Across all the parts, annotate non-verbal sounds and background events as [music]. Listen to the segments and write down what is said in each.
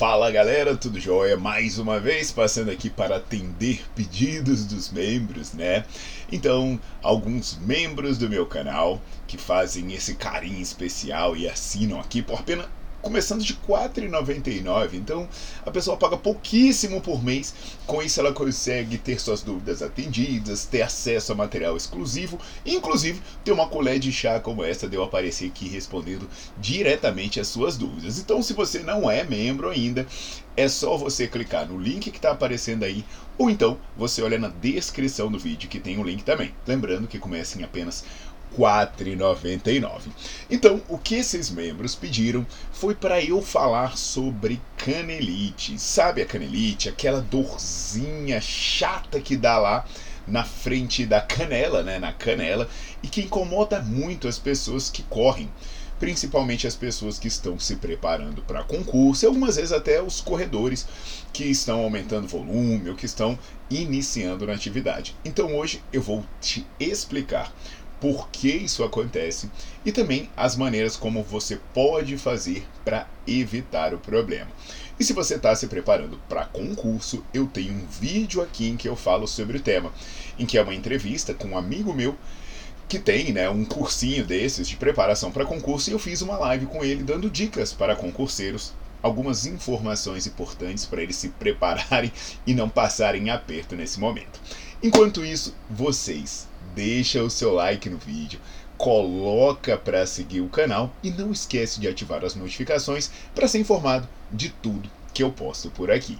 Fala galera, tudo jóia? Mais uma vez passando aqui para atender pedidos dos membros, né? Então, alguns membros do meu canal que fazem esse carinho especial e assinam aqui por apenas começando de R$ 4,99. Então a pessoa paga pouquíssimo por mês. Com isso ela consegue ter suas dúvidas atendidas, ter acesso a material exclusivo, inclusive ter uma colher de chá como essa de eu aparecer aqui respondendo diretamente as suas dúvidas. Então se você não é membro ainda, é só você clicar no link que está aparecendo aí, ou então você olha na descrição do vídeo que tem o um link também. Lembrando que começa em apenas 4,99. Então, o que esses membros pediram foi para eu falar sobre canelite. Sabe a canelite? Aquela dorzinha chata que dá lá na frente da canela, né, na canela, e que incomoda muito as pessoas que correm, principalmente as pessoas que estão se preparando para concurso, e algumas vezes até os corredores que estão aumentando volume ou que estão iniciando na atividade. Então hoje eu vou te explicar por que isso acontece e também as maneiras como você pode fazer para evitar o problema. E se você está se preparando para concurso, eu tenho um vídeo aqui em que eu falo sobre o tema, em que é uma entrevista com um amigo meu que tem né, um cursinho desses de preparação para concurso e eu fiz uma live com ele dando dicas para concurseiros, algumas informações importantes para eles se prepararem [laughs] e não passarem aperto nesse momento. Enquanto isso, vocês deixa o seu like no vídeo, coloca para seguir o canal e não esquece de ativar as notificações para ser informado de tudo que eu posto por aqui.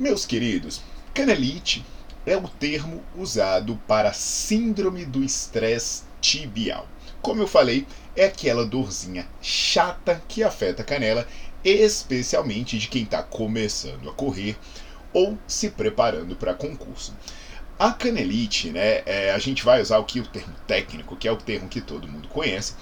Meus queridos, canelite é o termo usado para síndrome do estresse tibial. Como eu falei, é aquela dorzinha chata que afeta a canela, especialmente de quem está começando a correr ou se preparando para concurso. A canelite, né, é, a gente vai usar o que o termo técnico, que é o termo que todo mundo conhece,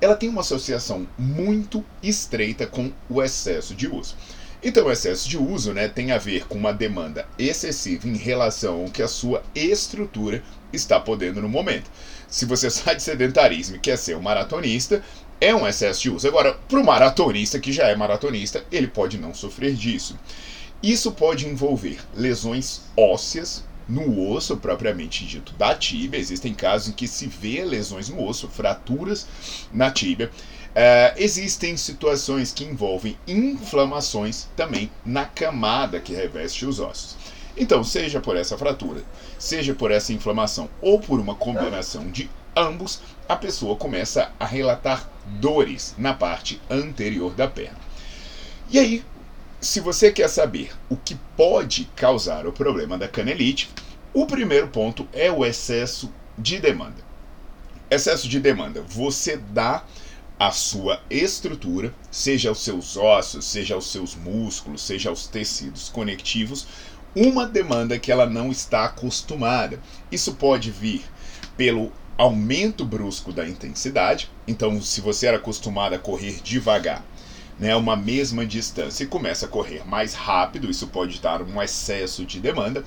ela tem uma associação muito estreita com o excesso de uso. Então, o excesso de uso né, tem a ver com uma demanda excessiva em relação ao que a sua estrutura está podendo no momento. Se você [laughs] sai de sedentarismo e quer ser um maratonista, é um excesso de uso. Agora, para o maratonista que já é maratonista, ele pode não sofrer disso. Isso pode envolver lesões ósseas no osso propriamente dito da tíbia. Existem casos em que se vê lesões no osso, fraturas na tíbia. Uh, existem situações que envolvem inflamações também na camada que reveste os ossos. Então, seja por essa fratura, seja por essa inflamação ou por uma combinação de ambos, a pessoa começa a relatar dores na parte anterior da perna. E aí, se você quer saber o que pode causar o problema da canelite, o primeiro ponto é o excesso de demanda. Excesso de demanda, você dá a sua estrutura, seja os seus ossos, seja os seus músculos, seja os tecidos conectivos, uma demanda que ela não está acostumada. Isso pode vir pelo aumento brusco da intensidade. Então, se você era acostumado a correr devagar, né, uma mesma distância e começa a correr mais rápido, isso pode dar um excesso de demanda.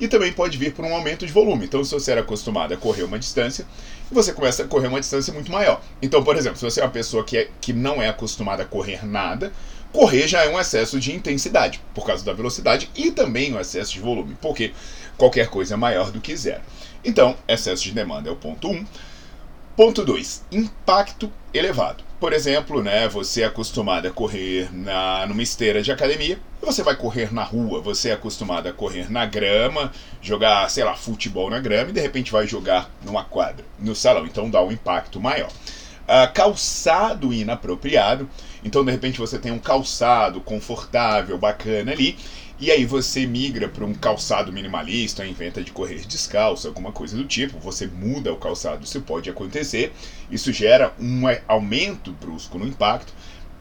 e também pode vir por um aumento de volume. Então, se você era acostumado a correr uma distância, você começa a correr uma distância muito maior. Então, por exemplo, se você é uma pessoa que, é, que não é acostumada a correr nada, correr já é um excesso de intensidade, por causa da velocidade e também um excesso de volume, porque qualquer coisa é maior do que zero. Então, excesso de demanda é o ponto 1. Um. Ponto 2. Impacto elevado. Por exemplo, né, você é acostumado a correr na, numa esteira de academia, você vai correr na rua, você é acostumado a correr na grama, jogar, sei lá, futebol na grama e de repente vai jogar numa quadra, no salão, então dá um impacto maior. Uh, calçado inapropriado, então de repente você tem um calçado confortável, bacana ali, e aí você migra para um calçado minimalista, inventa de correr descalço, alguma coisa do tipo, você muda o calçado, isso pode acontecer. Isso gera um aumento brusco no impacto,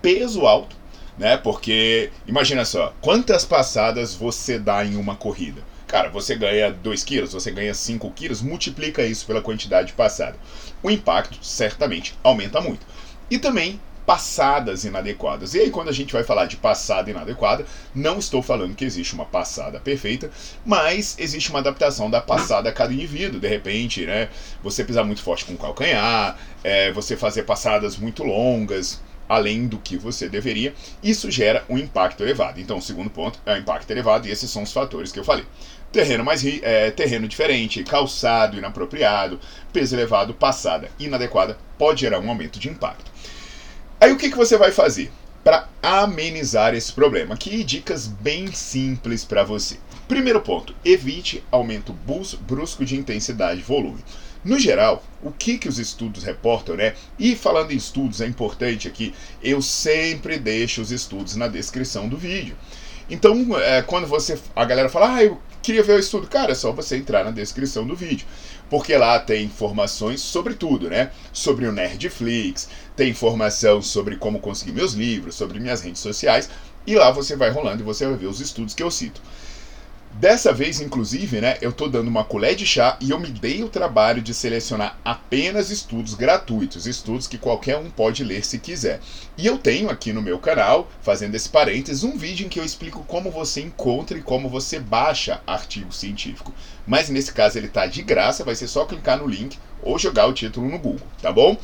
peso alto, né? Porque imagina só, quantas passadas você dá em uma corrida? Cara, você ganha 2 quilos, você ganha 5 quilos, multiplica isso pela quantidade passada. O impacto certamente aumenta muito. E também passadas inadequadas. E aí, quando a gente vai falar de passada inadequada, não estou falando que existe uma passada perfeita, mas existe uma adaptação da passada a cada indivíduo. De repente, né, você pisar muito forte com o calcanhar, é, você fazer passadas muito longas, além do que você deveria, isso gera um impacto elevado. Então, o segundo ponto é o impacto elevado, e esses são os fatores que eu falei. Terreno mais é, terreno diferente, calçado inapropriado, peso elevado, passada inadequada, pode gerar um aumento de impacto. Aí o que, que você vai fazer para amenizar esse problema? Aqui dicas bem simples para você. Primeiro ponto, evite aumento brusco de intensidade e volume. No geral, o que, que os estudos reportam, né? E falando em estudos, é importante aqui, eu sempre deixo os estudos na descrição do vídeo. Então, é, quando você a galera fala, ah, eu queria ver o estudo, cara, é só você entrar na descrição do vídeo porque lá tem informações sobre tudo, né? Sobre o Nerdflix, tem informação sobre como conseguir meus livros, sobre minhas redes sociais, e lá você vai rolando e você vai ver os estudos que eu cito. Dessa vez, inclusive, né, eu estou dando uma colher de chá e eu me dei o trabalho de selecionar apenas estudos gratuitos, estudos que qualquer um pode ler se quiser. E eu tenho aqui no meu canal, fazendo esse parênteses, um vídeo em que eu explico como você encontra e como você baixa artigo científico. Mas nesse caso ele está de graça, vai ser só clicar no link ou jogar o título no Google, tá bom?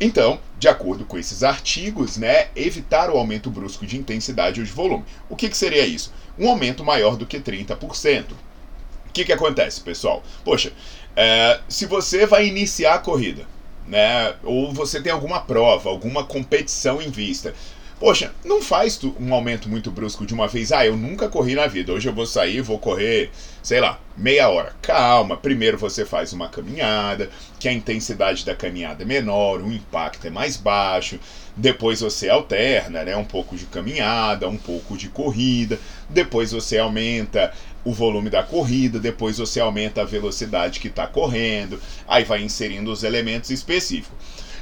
Então, de acordo com esses artigos, né, evitar o aumento brusco de intensidade ou de volume. O que, que seria isso? Um aumento maior do que 30%. O que, que acontece, pessoal? Poxa, é, se você vai iniciar a corrida, né, ou você tem alguma prova, alguma competição em vista, Poxa, não faz um aumento muito brusco de uma vez. Ah, eu nunca corri na vida. Hoje eu vou sair, vou correr, sei lá, meia hora. Calma. Primeiro você faz uma caminhada, que a intensidade da caminhada é menor, o impacto é mais baixo. Depois você alterna, né? Um pouco de caminhada, um pouco de corrida. Depois você aumenta o volume da corrida, depois você aumenta a velocidade que está correndo, aí vai inserindo os elementos específicos.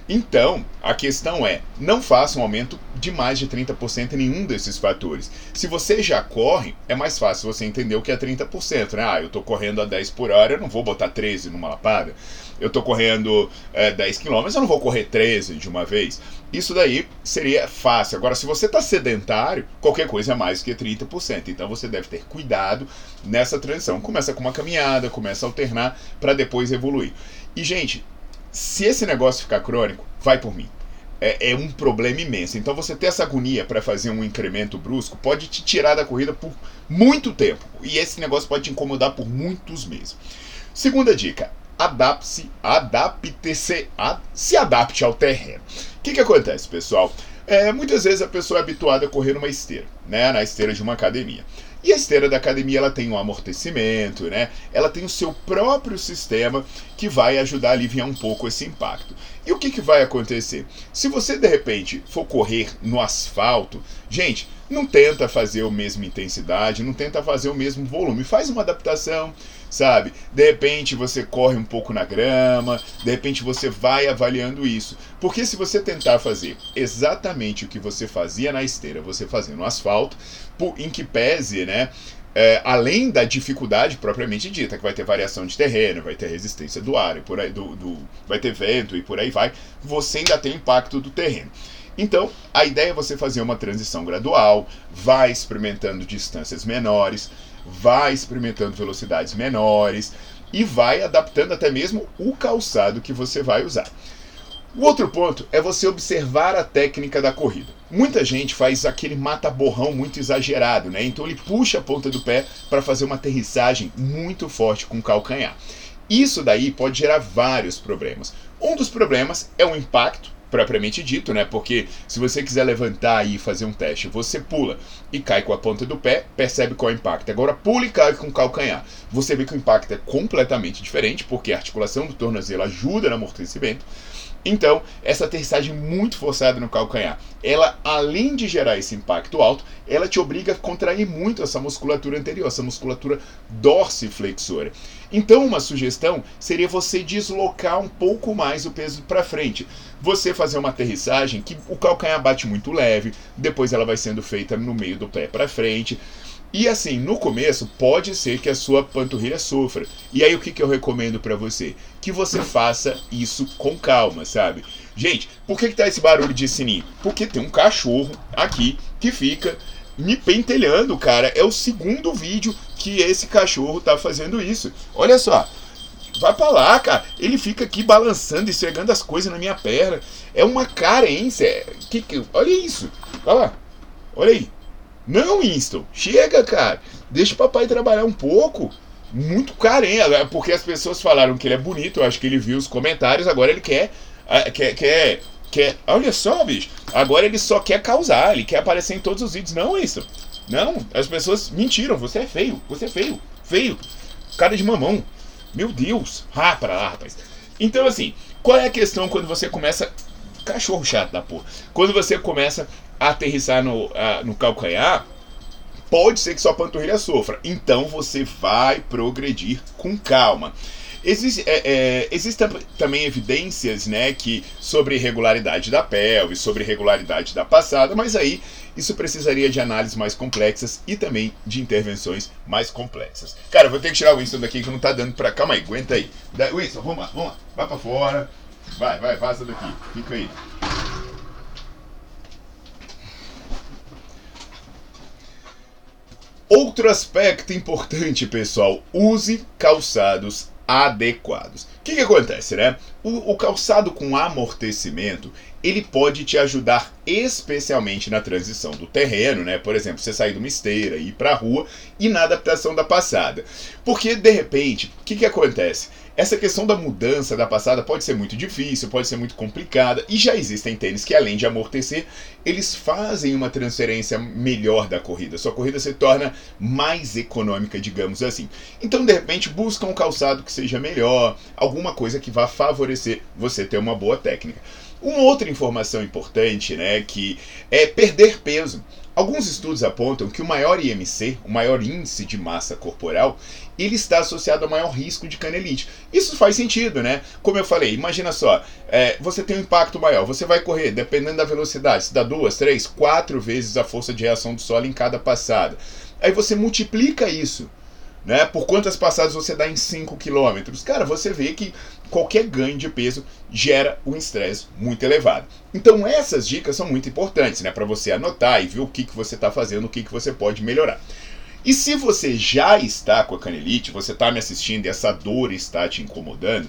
Então, a questão é, não faça um aumento de mais de 30% em nenhum desses fatores. Se você já corre, é mais fácil você entender o que é 30%. Né? Ah, eu estou correndo a 10 por hora, eu não vou botar 13 numa lapada. Eu estou correndo é, 10 km, eu não vou correr 13 de uma vez. Isso daí seria fácil. Agora, se você está sedentário, qualquer coisa é mais que 30%. Então você deve ter cuidado nessa transição. Começa com uma caminhada, começa a alternar para depois evoluir. E, gente, se esse negócio ficar crônico, vai por mim. É, é um problema imenso. Então você ter essa agonia para fazer um incremento brusco pode te tirar da corrida por muito tempo. E esse negócio pode te incomodar por muitos meses. Segunda dica: adapte-se, adapte-se, ad, se adapte ao terreno. O que, que acontece, pessoal? É, muitas vezes a pessoa é habituada a correr numa esteira, né, na esteira de uma academia. E a esteira da academia ela tem um amortecimento, né? Ela tem o seu próprio sistema que vai ajudar a aliviar um pouco esse impacto. E o que, que vai acontecer? Se você de repente for correr no asfalto, gente, não tenta fazer a mesma intensidade, não tenta fazer o mesmo volume, faz uma adaptação, sabe? De repente você corre um pouco na grama, de repente você vai avaliando isso. Porque se você tentar fazer exatamente o que você fazia na esteira, você fazer no asfalto, em que pese, né? É, além da dificuldade propriamente dita, que vai ter variação de terreno, vai ter resistência do ar, e por aí, do, do, vai ter vento e por aí vai, você ainda tem impacto do terreno. Então, a ideia é você fazer uma transição gradual, vai experimentando distâncias menores, vai experimentando velocidades menores e vai adaptando até mesmo o calçado que você vai usar. O outro ponto é você observar a técnica da corrida. Muita gente faz aquele mata-borrão muito exagerado, né? Então ele puxa a ponta do pé para fazer uma aterrissagem muito forte com o calcanhar. Isso daí pode gerar vários problemas. Um dos problemas é o impacto, propriamente dito, né? Porque se você quiser levantar e fazer um teste, você pula e cai com a ponta do pé, percebe qual é o impacto. Agora pula e cai com o calcanhar. Você vê que o impacto é completamente diferente, porque a articulação do tornozelo ajuda no amortecimento. Então, essa aterrissagem muito forçada no calcanhar, ela além de gerar esse impacto alto, ela te obriga a contrair muito essa musculatura anterior, essa musculatura dorsiflexora. Então, uma sugestão seria você deslocar um pouco mais o peso para frente. Você fazer uma aterrissagem que o calcanhar bate muito leve, depois ela vai sendo feita no meio do pé para frente. E assim, no começo pode ser que a sua panturrilha sofra. E aí o que, que eu recomendo para você? Que você faça isso com calma, sabe? Gente, por que, que tá esse barulho de sininho? Porque tem um cachorro aqui que fica me pentelhando, cara. É o segundo vídeo que esse cachorro tá fazendo isso. Olha só. Vai pra lá, cara. Ele fica aqui balançando, esfregando as coisas na minha perna. É uma carência. Que, que, olha isso. Olha lá. Olha aí. Não, Winston, chega, cara. Deixa o papai trabalhar um pouco. Muito carente, é porque as pessoas falaram que ele é bonito, eu acho que ele viu os comentários, agora ele quer. Ah, quer, quer, quer. Olha só, bicho. Agora ele só quer causar, ele quer aparecer em todos os vídeos. Não, Winston. Não, as pessoas mentiram. Você é feio, você é feio, feio. Cara de mamão. Meu Deus. Ah, pra lá, rapaz. Então, assim, qual é a questão quando você começa. Cachorro chato da porra. Quando você começa aterrissar no, uh, no calcanhar, pode ser que sua panturrilha sofra. Então você vai progredir com calma. Existe, é, é, existem também evidências né, que, sobre irregularidade da pelve, sobre irregularidade da passada, mas aí isso precisaria de análises mais complexas e também de intervenções mais complexas. Cara, vou ter que tirar o Winston daqui que não tá dando pra. Calma aí, aguenta aí. Winston, vamos lá, vamos lá. Vai pra fora. Vai, vai, vaza daqui. Fica aí. Outro aspecto importante, pessoal, use calçados adequados. O que, que acontece, né? O, o, calçado com amortecimento ele pode te ajudar especialmente na transição do terreno, né? Por exemplo, você sair de uma esteira e ir para a rua e na adaptação da passada. Porque de repente, o que, que acontece? Essa questão da mudança da passada pode ser muito difícil, pode ser muito complicada, e já existem tênis que, além de amortecer, eles fazem uma transferência melhor da corrida. Sua corrida se torna mais econômica, digamos assim. Então, de repente, busca um calçado que seja melhor, alguma coisa que vá favorecer você ter uma boa técnica. Uma outra informação importante, né, que é perder peso. Alguns estudos apontam que o maior IMC, o maior índice de massa corporal, ele está associado a maior risco de canelite. Isso faz sentido, né? Como eu falei, imagina só, é, você tem um impacto maior, você vai correr, dependendo da velocidade, se dá duas, três, quatro vezes a força de reação do solo em cada passada. Aí você multiplica isso né? Por quantas passadas você dá em 5 km? Cara, você vê que qualquer ganho de peso gera um estresse muito elevado. Então essas dicas são muito importantes, né? Para você anotar e ver o que, que você está fazendo, o que, que você pode melhorar. E se você já está com a canelite, você está me assistindo e essa dor está te incomodando,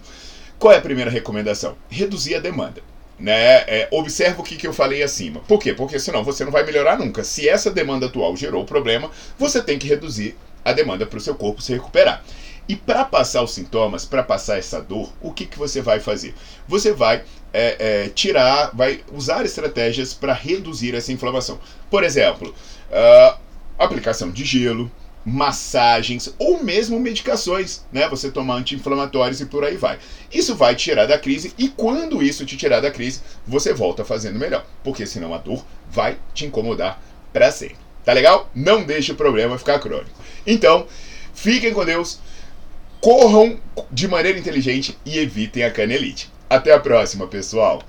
qual é a primeira recomendação? Reduzir a demanda. Né? É, observa o que, que eu falei acima. Por quê? Porque senão você não vai melhorar nunca. Se essa demanda atual gerou problema, você tem que reduzir a demanda para o seu corpo se recuperar. E para passar os sintomas, para passar essa dor, o que, que você vai fazer? Você vai é, é, tirar, vai usar estratégias para reduzir essa inflamação. Por exemplo, uh, aplicação de gelo, massagens ou mesmo medicações, né? Você tomar anti-inflamatórios e por aí vai. Isso vai te tirar da crise e quando isso te tirar da crise, você volta fazendo melhor, porque senão a dor vai te incomodar para sempre. Tá legal? Não deixe o problema ficar crônico. Então, fiquem com Deus, corram de maneira inteligente e evitem a canelite. Até a próxima, pessoal!